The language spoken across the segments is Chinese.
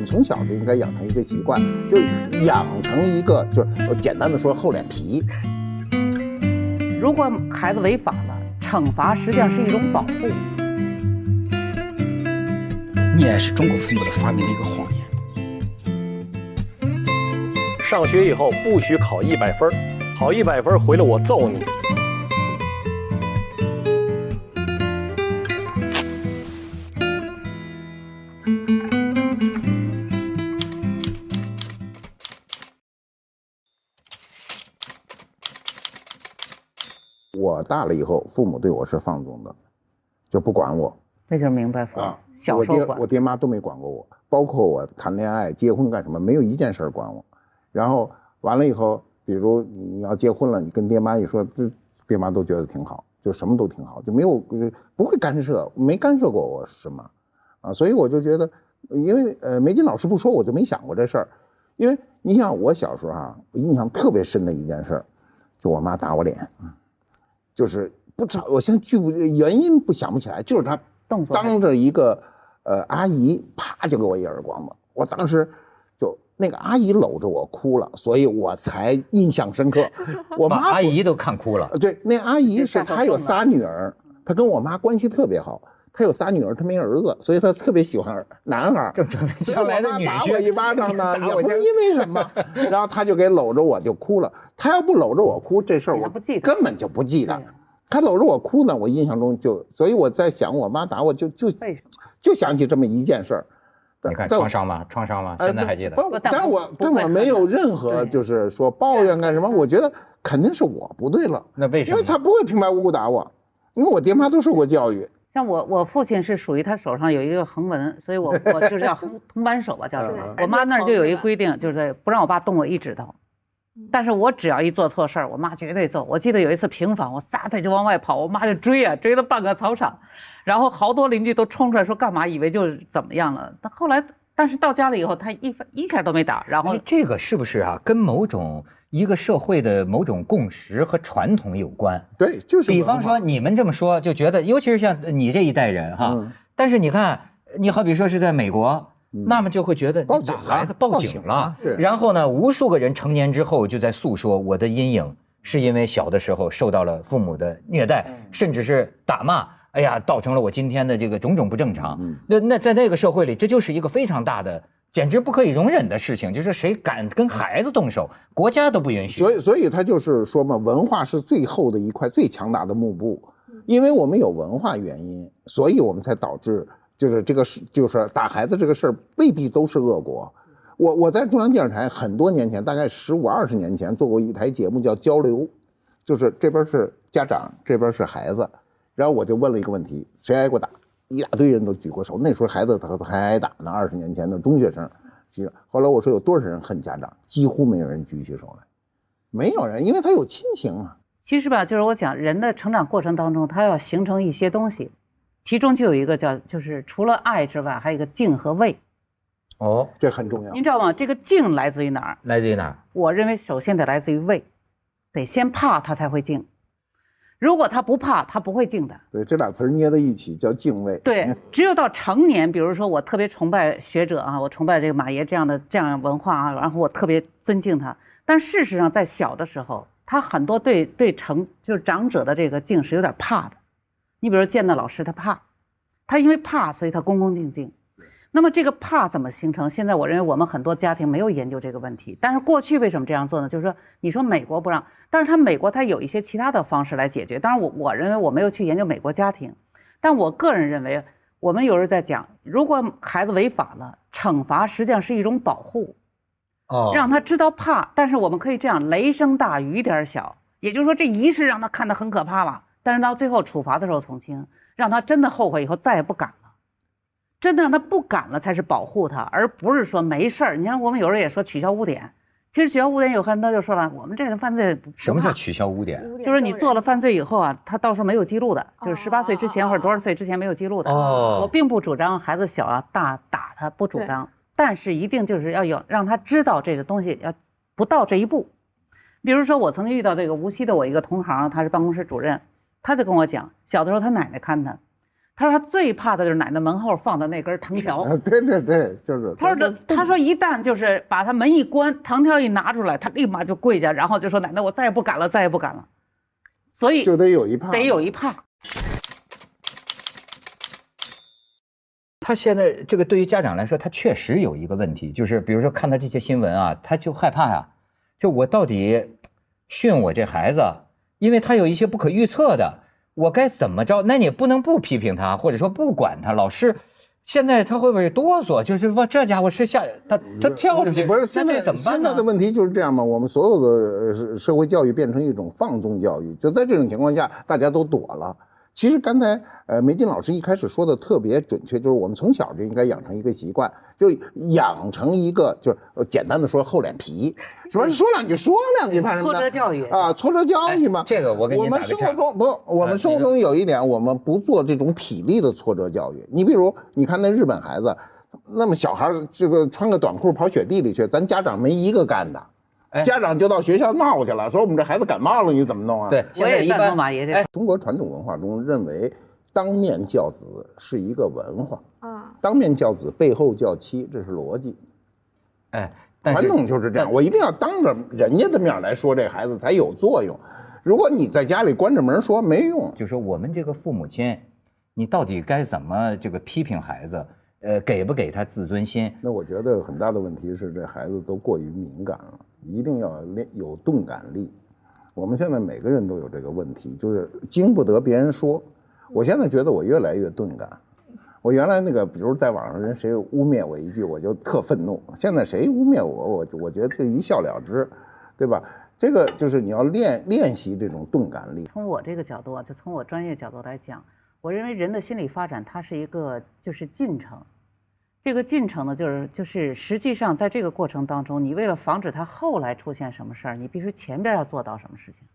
们从小就应该养成一个习惯，就养成一个就是简单的说厚脸皮。如果孩子违法了，惩罚实际上是一种保护。溺爱是中国父母的发明的一个谎言。上学以后不许考一百分考一百分回来我揍你。大了以后，父母对我是放纵的，就不管我。那就明白啊。小时候我爹妈都没管过我，包括我谈恋爱、结婚干什么，没有一件事管我。然后完了以后，比如你要结婚了，你跟爹妈一说，这爹妈都觉得挺好，就什么都挺好，就没有不会干涉，没干涉过我什么，啊，所以我就觉得，因为呃梅金老师不说，我就没想过这事儿。因为你想我小时候啊，我印象特别深的一件事，就我妈打我脸，就是不知道，我现在具原因不想不起来，就是他当着一个。呃，阿姨啪就给我一耳光子，我当时就那个阿姨搂着我哭了，所以我才印象深刻。我妈阿姨都看哭了。对，那阿姨是她有仨女儿，她跟我妈关系特别好。她有仨女儿，他没儿子，所以他特别喜欢男孩。这证明将来的女婿。打我一巴掌呢，也不是因为什么。然后他就给搂着我就哭了。他要不搂着我哭，这事儿我根本就不记得。他搂着我哭呢，我印象中就，所以我在想，我妈打我就就。就想起这么一件事儿，你看创伤吗？创伤吗？现在还记得？不，但是我但我没有任何就是说抱怨干什么？我觉得肯定是我不对了。那为什么？因为他不会平白无故打我，因为我爹妈都受过教育。像我，我父亲是属于他手上有一个横纹，所以我我就是叫横 铜扳手吧，叫什么？我妈那儿就有一个规定，就是不让我爸动我一指头。但是我只要一做错事儿，我妈绝对揍。我记得有一次平房，我撒腿就往外跑，我妈就追啊，追了半个操场，然后好多邻居都冲出来说干嘛，以为就是怎么样了。但后来，但是到家了以后，他一分一下都没打。然后这个是不是啊，跟某种一个社会的某种共识和传统有关？对，就是。比方说你们这么说，就觉得，尤其是像你这一代人哈。但是你看，你好比说是在美国。那么就会觉得警孩子报警了，然后呢，无数个人成年之后就在诉说我的阴影是因为小的时候受到了父母的虐待，甚至是打骂，哎呀，造成了我今天的这个种种不正常。那那在那个社会里，这就是一个非常大的、简直不可以容忍的事情，就是谁敢跟孩子动手，国家都不允许。所以，所以他就是说嘛，文化是最后的一块最强大的幕布，因为我们有文化原因，所以我们才导致。就是这个事，就是打孩子这个事儿未必都是恶果。我我在中央电视台很多年前，大概十五二十年前做过一台节目叫交流，就是这边是家长，这边是孩子，然后我就问了一个问题：谁挨过打？一大堆人都举过手。那时候孩子他还挨打呢，二十年前的中学生。后来我说有多少人恨家长？几乎没有人举起手来，没有人，因为他有亲情啊。其实吧，就是我讲人的成长过程当中，他要形成一些东西。其中就有一个叫，就是除了爱之外，还有一个敬和畏。哦，这很重要。您知道吗？这个敬来自于哪儿？来自于哪儿？我认为首先得来自于畏，得先怕他才会敬。如果他不怕，他不会敬的。对，这俩词捏在一起叫敬畏。对，只有到成年，比如说我特别崇拜学者啊，我崇拜这个马爷这样的这样文化啊，然后我特别尊敬他。但事实上，在小的时候，他很多对对成就是长者的这个敬是有点怕的。你比如见到老师，他怕，他因为怕，所以他恭恭敬敬。那么这个怕怎么形成？现在我认为我们很多家庭没有研究这个问题。但是过去为什么这样做呢？就是说，你说美国不让，但是他美国他有一些其他的方式来解决。当然，我我认为我没有去研究美国家庭，但我个人认为，我们有时候在讲，如果孩子违法了，惩罚实际上是一种保护，哦，让他知道怕。但是我们可以这样，雷声大雨点小，也就是说，这一世让他看得很可怕了。但是到最后处罚的时候从轻，让他真的后悔以后再也不敢了，真的让他不敢了才是保护他，而不是说没事儿。你看我们有时候也说取消污点，其实取消污点有很多就说了，我们这个犯罪什么叫取消污点？就是你做了犯罪以后啊，他到时候没有记录的，就是十八岁之前或者多少岁之前没有记录的。哦，我并不主张孩子小啊大打他，不主张，但是一定就是要有让他知道这个东西要不到这一步。比如说我曾经遇到这个无锡的我一个同行，他是办公室主任。他就跟我讲，小的时候他奶奶看他，他说他最怕的就是奶奶门后放的那根藤条。对对对，就是。他说这，他说一旦就是把他门一关，藤条一拿出来，他立马就跪下，然后就说奶奶，我再也不敢了，再也不敢了。所以就得有一怕，得有一怕。他现在这个对于家长来说，他确实有一个问题，就是比如说看到这些新闻啊，他就害怕呀，就我到底训我这孩子，因为他有一些不可预测的。我该怎么着？那你不能不批评他，或者说不管他。老师，现在他会不会哆嗦？就是说，这家伙是下他他跳出去，不是现在怎么办？现在的问题就是这样嘛。我们所有的社会教育变成一种放纵教育，就在这种情况下，大家都躲了。其实刚才呃梅金老师一开始说的特别准确，就是我们从小就应该养成一个习惯，就养成一个就是简单的说厚脸皮，是吧？说两句说两句，怕什么？挫折教育啊，挫折教育嘛。这个我给你我们生活中不，我们生活中有一点，我们不做这种体力的挫折教育。你比如，你看那日本孩子，那么小孩这个穿个短裤跑雪地里去，咱家长没一个干的。家长就到学校闹去了，说我们这孩子感冒了，你怎么弄啊？对，我也赞同马爷这。中国传统文化中认为，当面教子是一个文化啊，当面教子背后教妻，这是逻辑。哎，传统就是这样，我一定要当着人家的面来说这孩子才有作用。如果你在家里关着门说没用。就说我们这个父母亲，你到底该怎么这个批评孩子？呃，给不给他自尊心？那我觉得很大的问题是这孩子都过于敏感了。一定要练有钝感力，我们现在每个人都有这个问题，就是经不得别人说。我现在觉得我越来越钝感。我原来那个，比如在网上人谁污蔑我一句，我就特愤怒。现在谁污蔑我，我我觉得这一笑了之，对吧？这个就是你要练练习这种钝感力。从我这个角度啊，就从我专业角度来讲，我认为人的心理发展它是一个就是进程。这个进程呢，就是就是实际上在这个过程当中，你为了防止他后来出现什么事儿，你必须前边要做到什么事情。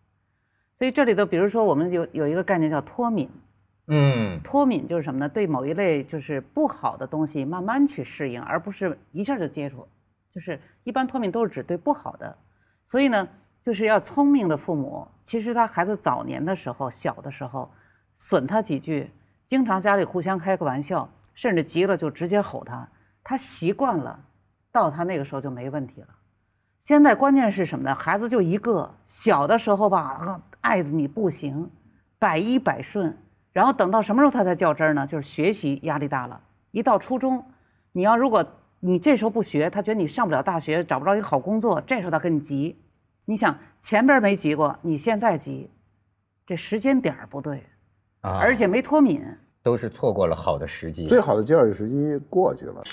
所以这里头，比如说我们有有一个概念叫脱敏，嗯，脱敏就是什么呢？对某一类就是不好的东西慢慢去适应，而不是一下就接触。就是一般脱敏都是指对不好的，所以呢，就是要聪明的父母，其实他孩子早年的时候、小的时候，损他几句，经常家里互相开个玩笑。甚至急了就直接吼他，他习惯了，到他那个时候就没问题了。现在关键是什么呢？孩子就一个，小的时候吧，爱的你不行，百依百顺，然后等到什么时候他才较真儿呢？就是学习压力大了，一到初中，你要如果你这时候不学，他觉得你上不了大学，找不着一个好工作，这时候他跟你急。你想前边没急过，你现在急，这时间点儿不对，啊，而且没脱敏。都是错过了好的时机，最好的教育时机过去了。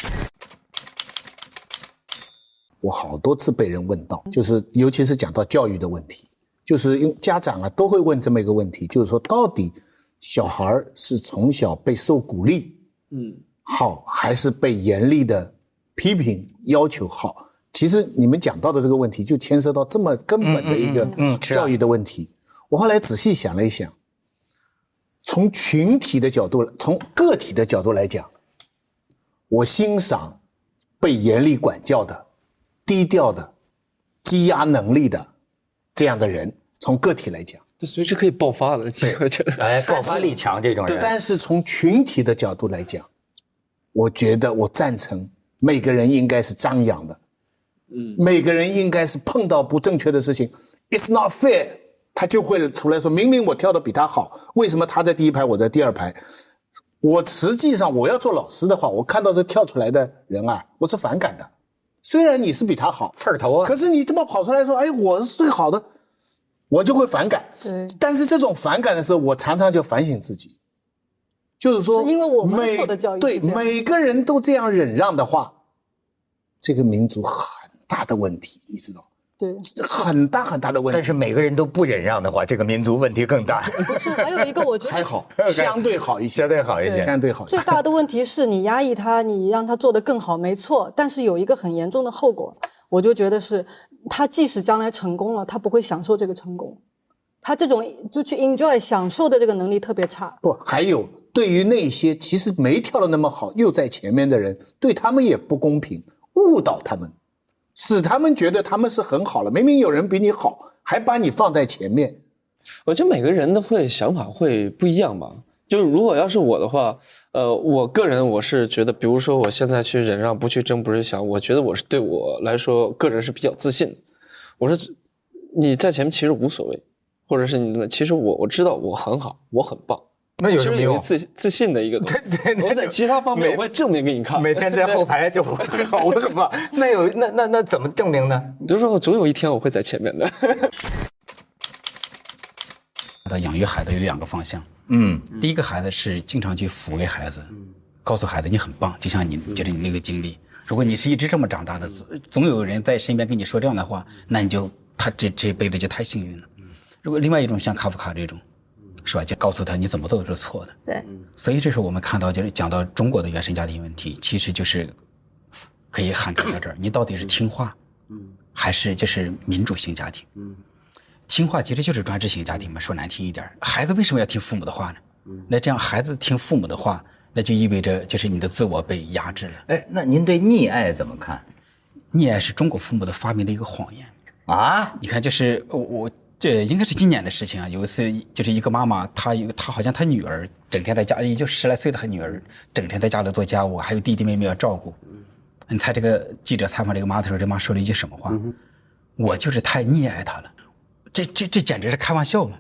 我好多次被人问到，就是尤其是讲到教育的问题，就是因为家长啊都会问这么一个问题，就是说到底小孩是从小被受鼓励，嗯，好，还是被严厉的批评要求好？其实你们讲到的这个问题，就牵涉到这么根本的一个教育的问题。我后来仔细想了一想。从群体的角度，从个体的角度来讲，我欣赏被严厉管教的、低调的、积压能力的这样的人。从个体来讲，就随时可以爆发的，哎，爆发力强这种人。但是从群体的角度来讲，我觉得我赞成每个人应该是张扬的，嗯，每个人应该是碰到不正确的事情，It's not fair。他就会出来说：“明明我跳的比他好，为什么他在第一排，我在第二排？我实际上我要做老师的话，我看到这跳出来的人啊，我是反感的。虽然你是比他好，刺儿头啊，可是你这么跑出来说，哎，我是最好的，我就会反感。对。但是这种反感的时候，我常常就反省自己，就是说，因为我们受的教育对每个人都这样忍让的话，这个民族很大的问题，你知道。”对，很大很大的问题。但是每个人都不忍让的话，这个民族问题更大。不是，还有一个我觉得还好，相对好一些，相对好一些，相对好。最大的问题是你压抑他，你让他做得更好，没错。但是有一个很严重的后果，我就觉得是，他即使将来成功了，他不会享受这个成功，他这种就去 enjoy 享受的这个能力特别差。不，还有对于那些其实没跳的那么好又在前面的人，对他们也不公平，误导他们。使他们觉得他们是很好了，明明有人比你好，还把你放在前面。我觉得每个人的会想法会不一样吧。就是如果要是我的话，呃，我个人我是觉得，比如说我现在去忍让，不去争，不去想，我觉得我是对我来说，个人是比较自信的。我说你在前面其实无所谓，或者是你其实我我知道我很好，我很棒。那有什么用？自自信的一个东西。对对，我在其他方面我会证明给你看。每天在后排就很好嘛。那有那那那怎么证明呢？就是说总有一天我会在前面的。的养育孩子有两个方向。嗯，第一个孩子是经常去抚慰孩子，告诉孩子你很棒，就像你就是你那个经历。如果你是一直这么长大的，总有人在身边跟你说这样的话，那你就他这这辈子就太幸运了。如果另外一种像卡夫卡这种。是吧？就告诉他你怎么做都是错的。对，所以这时候我们看到，就是讲到中国的原生家庭问题，其实就是可以涵盖到这儿。你到底是听话，嗯，还是就是民主型家庭？嗯，听话其实就是专制型家庭嘛。说难听一点，孩子为什么要听父母的话呢？嗯，那这样孩子听父母的话，那就意味着就是你的自我被压制了。哎，那您对溺爱怎么看？溺爱是中国父母的发明的一个谎言啊！你看，就是我。这应该是今年的事情啊！有一次，就是一个妈妈，她有她好像她女儿整天在家，也就十来岁的她女儿，整天在家里做家务，还有弟弟妹妹要照顾。你猜这个记者采访这个妈的时候，这妈说了一句什么话？我就是太溺爱她了。这这这简直是开玩笑嘛！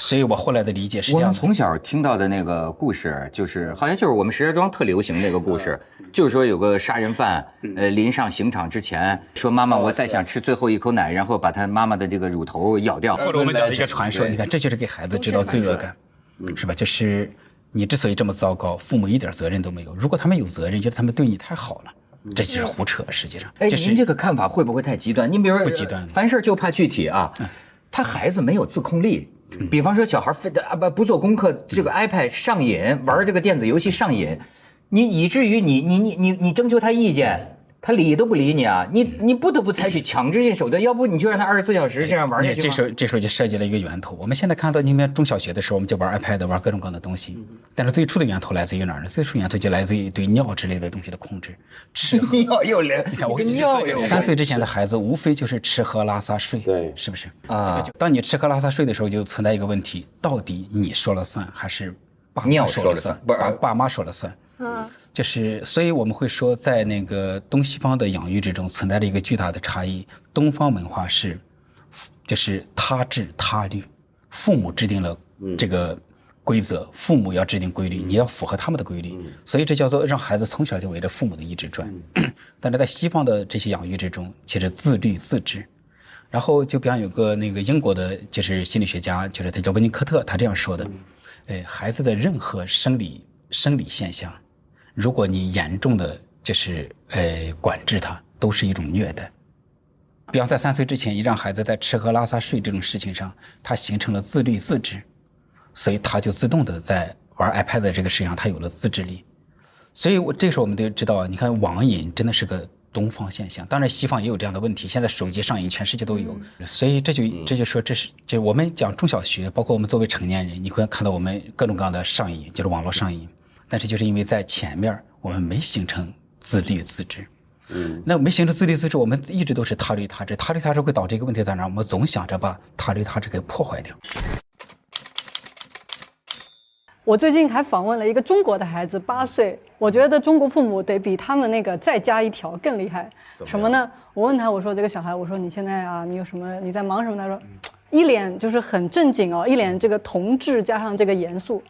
所以我后来的理解是这样。我们从小听到的那个故事，就是好像就是我们石家庄特流行那个故事，就是说有个杀人犯，呃，临上刑场之前说：“妈妈，我再想吃最后一口奶。”然后把他妈妈的这个乳头咬掉。或者我们讲一个传说，你看，这就是给孩子制造罪恶感，是吧？就是你之所以这么糟糕，父母一点责任都没有。如果他们有责任，觉得他们对你太好了，这就是胡扯。实际上，哎，您这个看法会不会太极端？您比如说，不极端，凡事就怕具体啊。他孩子没有自控力。比方说，小孩非得啊不不做功课，这个 iPad 上瘾，玩这个电子游戏上瘾，你以至于你你你你你征求他意见。他理都不理你啊！你你不得不采取强制性手段，要不你就让他二十四小时这样玩下去这时候这时候就涉及了一个源头。我们现在看到，你们中小学的时候，我们就玩 iPad，玩各种各样的东西。但是最初的源头来自于哪儿呢？最初源头就来自于对尿之类的东西的控制。吃 尿又来，你看我跟尿有三岁之前的孩子，无非就是吃喝拉撒睡，对，是不是啊？当你吃喝拉撒睡的时候，就存在一个问题：到底你说了算，还是爸妈说了算？不是，爸妈说了算。嗯。就是，所以我们会说，在那个东西方的养育之中存在着一个巨大的差异。东方文化是，就是他治他律，父母制定了这个规则，父母要制定规律，你要符合他们的规律。所以这叫做让孩子从小就围着父母的意志转。但是在西方的这些养育之中，其实自律自治。然后就比方有个那个英国的，就是心理学家，就是他叫温尼科特，他这样说的：，哎，孩子的任何生理生理现象。如果你严重的就是呃管制他，都是一种虐待。比方在三岁之前，你让孩子在吃喝拉撒睡这种事情上，他形成了自律自制，所以他就自动的在玩 iPad 这个事情上，他有了自制力。所以我这时候我们都知道，你看网瘾真的是个东方现象，当然西方也有这样的问题。现在手机上瘾，全世界都有。所以这就这就说这是就我们讲中小学，包括我们作为成年人，你会看到我们各种各样的上瘾，就是网络上瘾。但是就是因为在前面我们没形成自律自治，嗯，那没形成自律自治，我们一直都是他律他治，他律他治会导致一个问题在哪？我们总想着把他律他治给破坏掉。我最近还访问了一个中国的孩子，八岁，我觉得中国父母得比他们那个再加一条更厉害。什么呢？我问他，我说这个小孩，我说你现在啊，你有什么？你在忙什么？他说，一脸就是很正经哦，一脸这个同志加上这个严肃。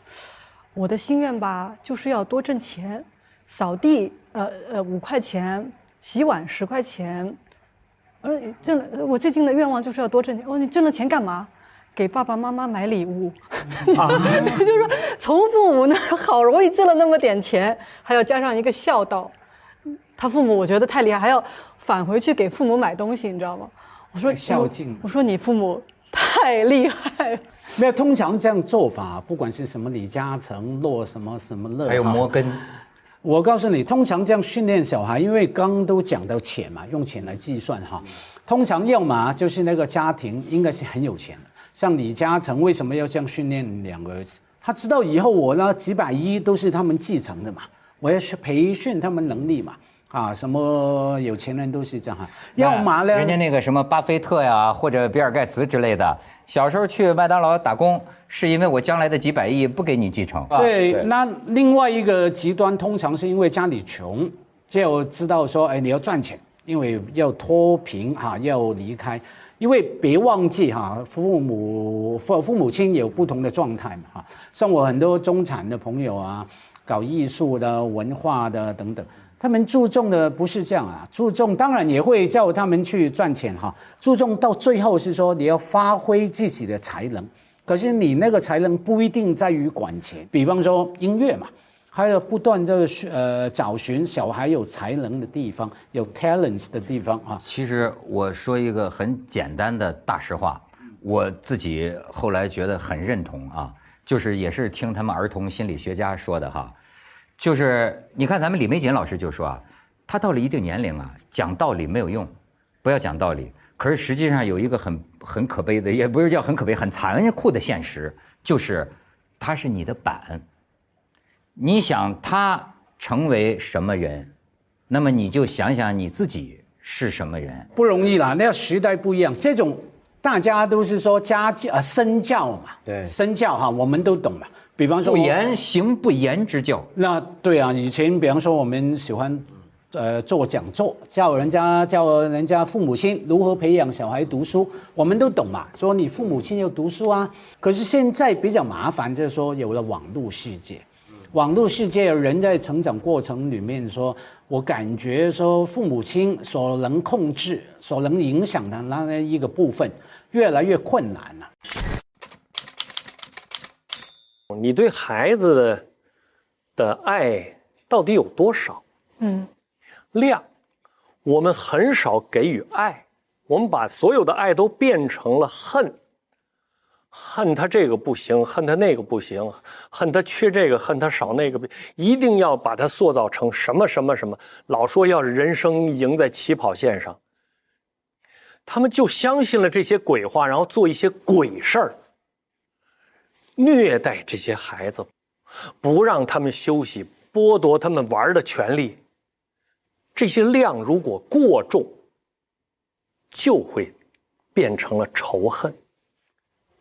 我的心愿吧，就是要多挣钱，扫地呃呃五块钱，洗碗十块钱，呃挣了我最近的愿望就是要多挣钱。哦，你挣了钱干嘛？给爸爸妈妈买礼物。啊，就是说从父母那儿好容易挣了那么点钱，还要加上一个孝道。他父母我觉得太厉害，还要返回去给父母买东西，你知道吗？我说孝敬。我说你父母太厉害。没有，通常这样做法，不管是什么李嘉诚、洛什么什么乐，还有摩根，我告诉你，通常这样训练小孩，因为刚都讲到钱嘛，用钱来计算哈。通常要么就是那个家庭应该是很有钱的，像李嘉诚为什么要这样训练两个儿子？他知道以后我那几百亿都是他们继承的嘛，我要去培训他们能力嘛。啊，什么有钱人都是这样哈。要么呢？人家那个什么巴菲特呀，或者比尔盖茨之类的，小时候去麦当劳打工，是因为我将来的几百亿不给你继承。对，那另外一个极端，通常是因为家里穷，就知道说，哎，你要赚钱，因为要脱贫哈，要离开。因为别忘记哈，父母父父母亲有不同的状态嘛哈。像我很多中产的朋友啊，搞艺术的、文化的等等。他们注重的不是这样啊，注重当然也会叫他们去赚钱哈，注重到最后是说你要发挥自己的才能，可是你那个才能不一定在于管钱，比方说音乐嘛，还有不断的呃找寻小孩有才能的地方，有 talents 的地方啊。其实我说一个很简单的大实话，我自己后来觉得很认同啊，就是也是听他们儿童心理学家说的哈。就是你看，咱们李玫瑾老师就说啊，他到了一定年龄啊，讲道理没有用，不要讲道理。可是实际上有一个很很可悲的，也不是叫很可悲，很残酷的现实，就是他是你的板。你想他成为什么人，那么你就想想你自己是什么人。不容易啦，那时代不一样，这种大家都是说家教啊身教嘛，对，身教哈，我们都懂嘛。比方说不言行不言之教，那对啊，以前比方说我们喜欢，呃，做讲座，教人家教人家父母亲如何培养小孩读书，我们都懂嘛。说你父母亲要读书啊，可是现在比较麻烦，就是说有了网络世界，网络世界人在成长过程里面，说我感觉说父母亲所能控制、所能影响的那一个部分，越来越困难了。你对孩子的的爱到底有多少？嗯，量，我们很少给予爱，我们把所有的爱都变成了恨，恨他这个不行，恨他那个不行，恨他缺这个，恨他少那个，一定要把他塑造成什么什么什么，老说要是人生赢在起跑线上，他们就相信了这些鬼话，然后做一些鬼事儿。虐待这些孩子，不让他们休息，剥夺他们玩的权利。这些量如果过重，就会变成了仇恨。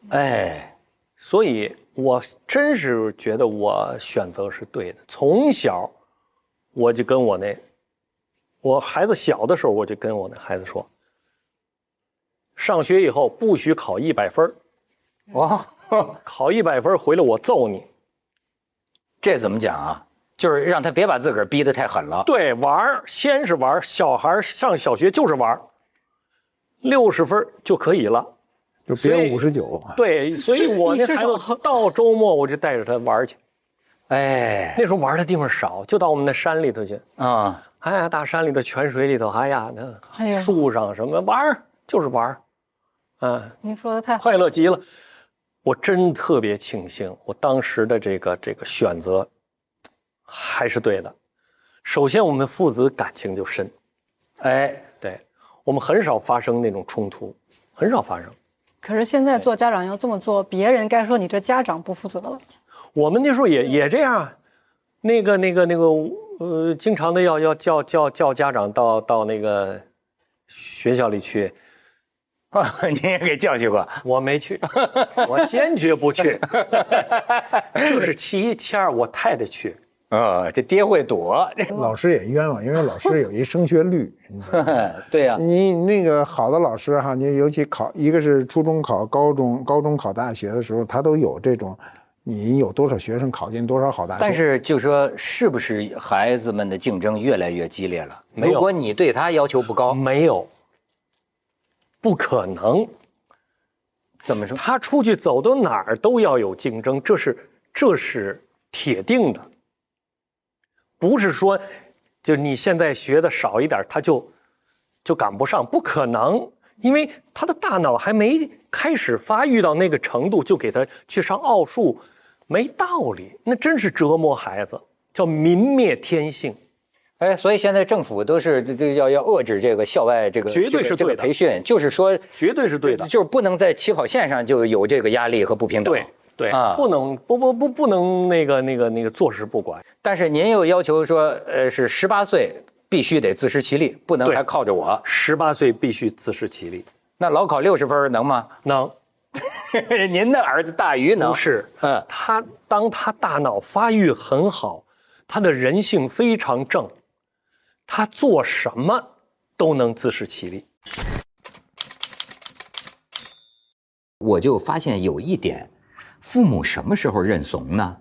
哎，所以我真是觉得我选择是对的。从小我就跟我那，我孩子小的时候我就跟我那孩子说，上学以后不许考一百分儿。哇。考一百分回来我揍你，这怎么讲啊？就是让他别把自个儿逼得太狠了。对，玩先是玩小孩上小学就是玩六十分就可以了，就别五十九。对，所以我 那孩子到周末我就带着他玩去。哎，那时候玩的地方少，就到我们那山里头去啊。哎呀，大山里头、泉水里头，哎呀，那树上什么玩就是玩啊，您说的太快乐极了。我真特别庆幸，我当时的这个这个选择还是对的。首先，我们父子感情就深，哎，对，我们很少发生那种冲突，很少发生。可是现在做家长要这么做，别人该说你这家长不负责了。我们那时候也也这样，那个那个那个呃，经常的要要叫叫叫家长到到那个学校里去。啊，你也给叫去过，我没去，我坚决不去。这是其一，其二，我太太去。啊，这爹会躲，老师也冤枉，因为老师有一升学率。对呀，你那个好的老师哈，你尤其考一个是初中考高中，高中考大学的时候，他都有这种，你有多少学生考进多少好大学。但是就说是不是孩子们的竞争越来越激烈了？如果你对他要求不高，没有。不可能，怎么说？他出去走到哪儿都要有竞争，这是这是铁定的。不是说，就你现在学的少一点，他就就赶不上，不可能，因为他的大脑还没开始发育到那个程度，就给他去上奥数，没道理，那真是折磨孩子，叫泯灭天性。哎，所以现在政府都是这要要遏制这个校外这个绝对是这个培训，就是说绝对是对的，就是不能在起跑线上就有这个压力和不平等。对对啊，不能不不不不能那个那个那个坐视不管。但是您又要求说，呃，是十八岁必须得自食其力，不能还靠着我。十八岁必须自食其力。那老考六十分能吗？能。您的儿子大鱼能？不是，嗯，他当他大脑发育很好，他的人性非常正，他做什么都能自食其力。我就发现有一点，父母什么时候认怂呢？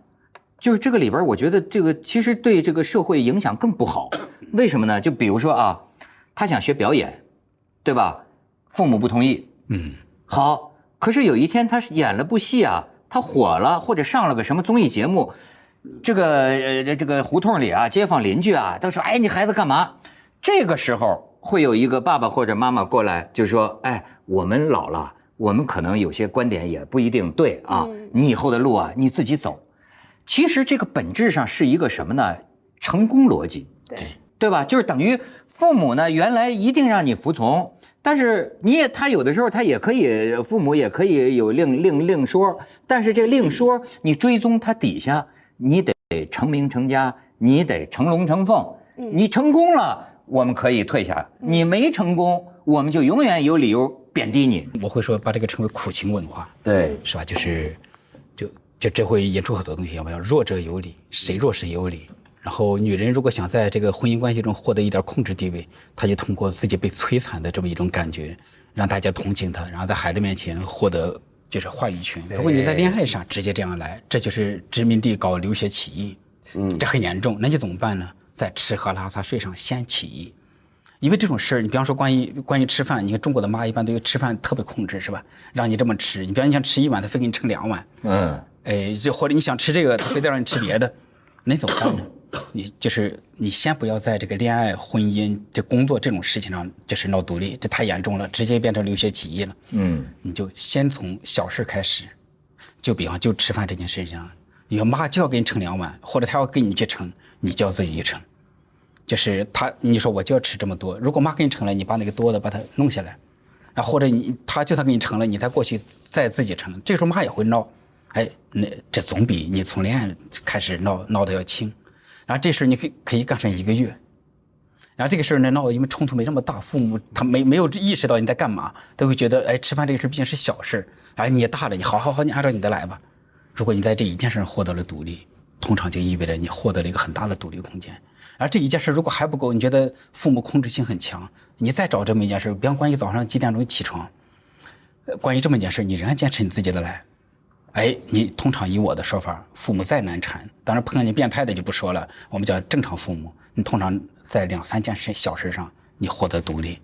就是这个里边，我觉得这个其实对这个社会影响更不好。为什么呢？就比如说啊，他想学表演，对吧？父母不同意。嗯，好。可是有一天他演了部戏啊，他火了，或者上了个什么综艺节目，这个呃这个胡同里啊，街坊邻居啊都说：“哎，你孩子干嘛？”这个时候会有一个爸爸或者妈妈过来，就说：“哎，我们老了，我们可能有些观点也不一定对啊，你以后的路啊你自己走。”其实这个本质上是一个什么呢？成功逻辑，对对吧？就是等于父母呢，原来一定让你服从，但是你也他有的时候他也可以，父母也可以有另另另说，但是这另说你追踪他底下，你得成名成家，你得成龙成凤，你成功了，我们可以退下；你没成功，我们就永远有理由贬低你。我会说把这个称为苦情文化，对，是吧？就是。就这会引出很多东西，要不要弱者有理，谁弱谁有理。然后女人如果想在这个婚姻关系中获得一点控制地位，她就通过自己被摧残的这么一种感觉，让大家同情她，然后在孩子面前获得就是话语权。如果你在恋爱上直接这样来，这就是殖民地搞流血起义，嗯，这很严重。那你怎么办呢？在吃喝拉撒睡上先起义，因为这种事儿，你比方说关于关于吃饭，你看中国的妈一般对于吃饭特别控制，是吧？让你这么吃，你比方你想吃一碗，他非给你盛两碗，嗯。哎，就或者你想吃这个，他非得让你吃别的，那怎么办呢？你就是你先不要在这个恋爱、婚姻、这工作这种事情上就是闹独立，这太严重了，直接变成留学起义了。嗯，你就先从小事开始，就比方就吃饭这件事情上，你说妈就要给你盛两碗，或者她要给你去盛，你就要自己去盛。就是他，你说我就要吃这么多，如果妈给你盛了，你把那个多的把它弄下来，然后或者你他就算给你盛了，你再过去再自己盛，这时候妈也会闹。哎，那这总比你从恋爱开始闹闹的要轻，然后这事你可以可以干上一个月，然后这个事儿呢闹，因为冲突没那么大，父母他没没有意识到你在干嘛，都会觉得哎，吃饭这个事毕竟是小事哎，你也大了，你好好好，你按照你的来吧。如果你在这一件事上获得了独立，通常就意味着你获得了一个很大的独立空间。而这一件事如果还不够，你觉得父母控制性很强，你再找这么一件事，比方关于早上几点钟起床，关于这么一件事，你仍然坚持你自己的来。哎，你通常以我的说法，父母再难缠，当然碰到你变态的就不说了。我们讲正常父母，你通常在两三件事小事上，你获得独立，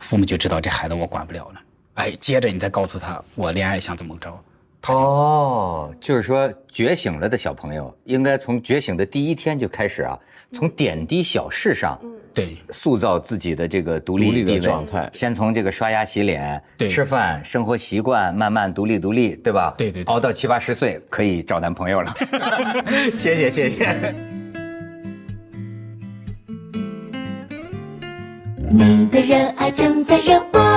父母就知道这孩子我管不了了。哎，接着你再告诉他我恋爱想怎么着。哦，就是说觉醒了的小朋友，应该从觉醒的第一天就开始啊，从点滴小事上。对，塑造自己的这个独立的状态，先从这个刷牙洗脸、吃饭、生活习惯慢慢独立独立，对吧？对对，熬到七八十岁可以找男朋友了。谢谢谢谢。你的热爱正在热。